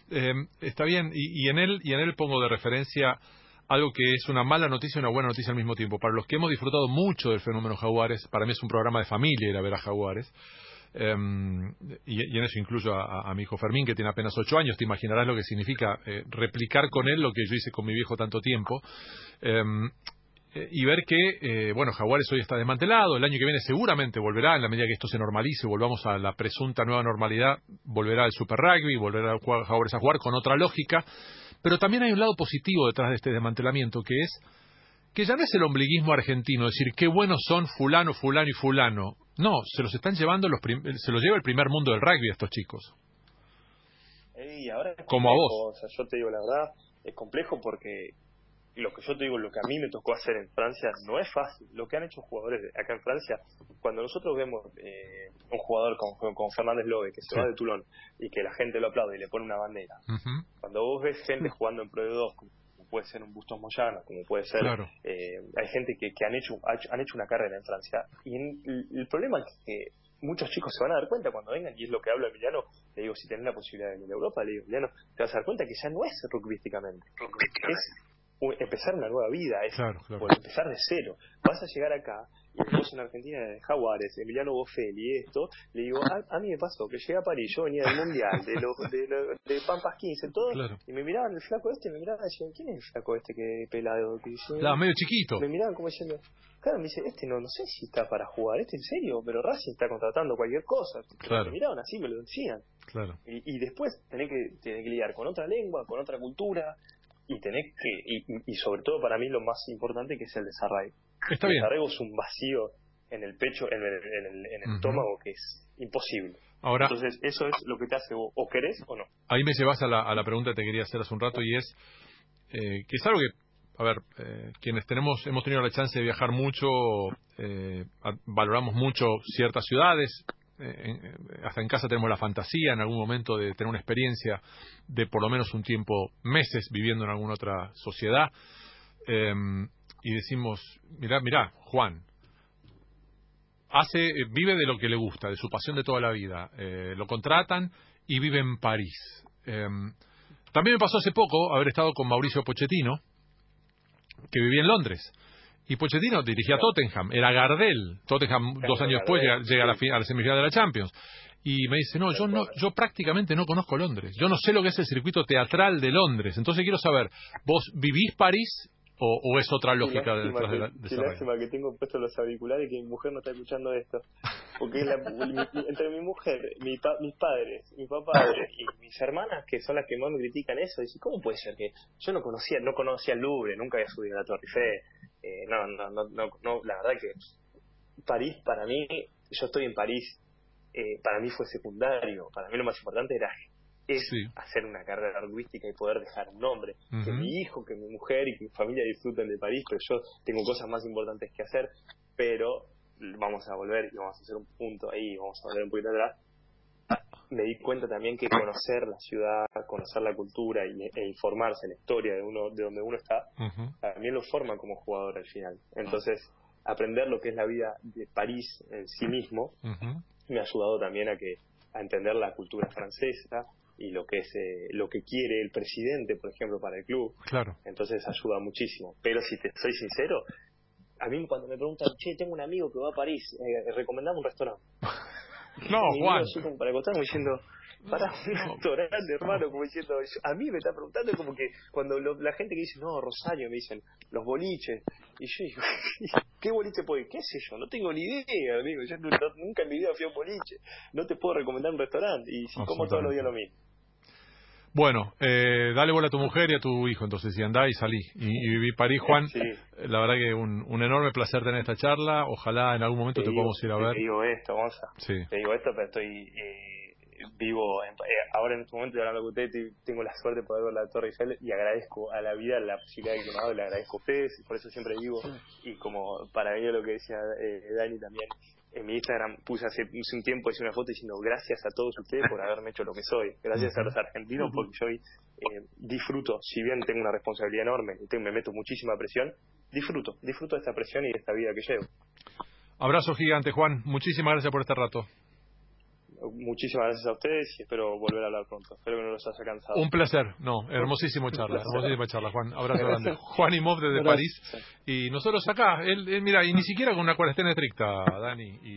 Eh, está bien, y, y, en él y en él pongo de referencia algo que es una mala noticia y una buena noticia al mismo tiempo. Para los que hemos disfrutado mucho del fenómeno Jaguares, para mí es un programa de familia ir a ver a Jaguares. Eh, y, en eso incluyo a, mi hijo Fermín, que tiene apenas ocho años. Te imaginarás lo que significa eh, replicar con él lo que yo hice con mi viejo tanto tiempo. Eh, eh, y ver que, eh, bueno, Jaguares hoy está desmantelado, el año que viene seguramente volverá, en la medida que esto se normalice, volvamos a la presunta nueva normalidad, volverá el Super Rugby, volverá Jaguares a jugar con otra lógica, pero también hay un lado positivo detrás de este desmantelamiento, que es que ya no es el ombliguismo argentino, decir qué buenos son fulano, fulano y fulano. No, se los están llevando, los se los lleva el primer mundo del rugby a estos chicos. ahora Como a vos. yo te digo la verdad, es complejo porque lo que yo te digo, lo que a mí me tocó hacer en Francia no es fácil. Lo que han hecho jugadores acá en Francia, cuando nosotros vemos eh, un jugador como, con Fernández Lobe que se va de Toulon y que la gente lo aplaude y le pone una bandera, cuando vos ves gente jugando en Pro de 2, como puede ser un Bustos Moyano, como puede ser, eh, hay gente que, que han hecho han hecho una carrera en Francia y el, problema es que muchos chicos se van a dar cuenta cuando vengan, y es lo que habla Emiliano, le digo, si tenés la posibilidad de venir a Europa, le digo, Emiliano, te vas a dar cuenta que ya no es rugbyísticamente. Es empezar una nueva vida, es empezar de cero. Vas a llegar acá, y vos en Argentina, de Jaguares, Emiliano Bofelli, esto, le digo, a, mí me pasó que llegué a París, yo venía del Mundial, de los de, de Pampas 15, todo, y me miraban el flaco este, me miraban y decían, ¿quién es el flaco este que pelado? Que dice, claro, medio chiquito. Me miraban como diciendo, claro, me dice, este no, no sé si está para jugar, este en serio, pero Racing está contratando cualquier cosa. Claro. Me miraban así, me lo decían. Claro. Y, y después tenés que, tenés que lidiar con otra lengua, con otra cultura, y tenés que y, sobre todo para mí lo más importante que es el desarraigo. Está el desarraigo es un vacío en el pecho en el, en el, estómago que es imposible. Ahora, entonces eso es lo que te hace o, querés o no. ahí me llevas a la, a la pregunta que te quería hacer hace un rato y es eh, que es algo que a ver, eh, quienes tenemos, hemos tenido la chance de viajar mucho, eh, valoramos mucho ciertas ciudades, eh, hasta en casa tenemos la fantasía en algún momento de tener una experiencia de por lo menos un tiempo, meses viviendo en alguna otra sociedad, em, y decimos, mira, mira, Juan, hace, eh, vive de lo que le gusta, de su pasión de toda la vida, eh, lo contratan y vive en París. Em, también me pasó hace poco haber estado con Mauricio Pochettino, que vivía en Londres. Y Pochettino dirigía a Tottenham, era Gardel. Tottenham dos años después llega, a, la, a la semifinal de la Champions. Y me dice, no, yo no, yo prácticamente no conozco Londres. Yo no sé lo que es el circuito teatral de Londres. Entonces quiero saber, ¿vos vivís París o, es otra lógica detrás de, la, de lástima que tengo puestos los auriculares y que mi mujer no está escuchando esto. Porque entre mi mujer, mi mis padres, mi papá y mis hermanas, que son las que más me critican eso, dicen, ¿cómo puede ser que yo no conocía no conocía el Louvre, nunca había subido a la Torre Eiffel? Eh, no, no, no, no, la verdad que París para mí, yo estoy en París, eh, para mí fue secundario, para mí lo más importante era es hacer una carrera lingüística y poder dejar un nombre, que mi hijo, que mi mujer y que mi familia disfruten de París, pero yo tengo cosas más importantes que hacer, pero vamos a volver y vamos a hacer un punto ahí, vamos a volver un poquito atrás. Me di cuenta también que conocer la ciudad, conocer la cultura y, e informarse en la historia de uno de donde uno está, también lo forma como jugador al final. Entonces, aprender lo que es la vida de París en sí mismo. Me ha ayudado también a que a entender la cultura francesa y lo que es eh, lo que quiere el presidente, por ejemplo, para el club. Claro. Entonces ayuda muchísimo. Pero si te soy sincero, a mí cuando me preguntan, che, tengo un amigo que va a París, eh, recomendame un restaurante. no, Juan. para contarme diciendo, para un restaurante, hermano, como diciendo, a mí me está preguntando como que cuando la gente que dice, no, Rosario, me dicen, los boliches, y yo digo, ¿qué boliche puede? ¿Qué sé yo? No tengo ni idea, amigo, yo nunca en mi vida fui a un boliche, no te puedo recomendar un restaurante, y si como todos los días lo mismo. Bueno, eh, dale bola a tu mujer y a tu hijo, entonces, y andá y salí. Y, viví París, Juan. La verdad que un, un enorme placer tener esta charla. Ojalá en algún momento te, podamos ir a ver. Te digo esto, Gonza. Sí. Te digo esto, pero estoy eh, vivo. En, eh, ahora en este momento, hablando con usted, tengo la suerte de poder ver la Torre Eiffel y agradezco a la vida la posibilidad de que me ha dado, le agradezco a ustedes, y por eso siempre digo, y como para mí lo que decía eh, Dani también, en mi Instagram puse hace, un tiempo hice una foto diciendo gracias a todos ustedes por haberme hecho lo que soy, gracias a los argentinos porque yo eh, disfruto, si bien tengo una responsabilidad enorme y me meto muchísima presión, disfruto, disfruto de esta presión y de esta vida que llevo. Abrazo gigante, Juan. Muchísimas gracias por este rato. Muchísimas gracias a ustedes y espero volver a hablar pronto. Espero que no los haya cansado. Un placer. No, hermosísimo charla. Hermosísima charla, Juan. Abrazo grande. Juan Imov desde París. Y nosotros acá, él, mira, y ni siquiera con una cuarentena estricta, Dani.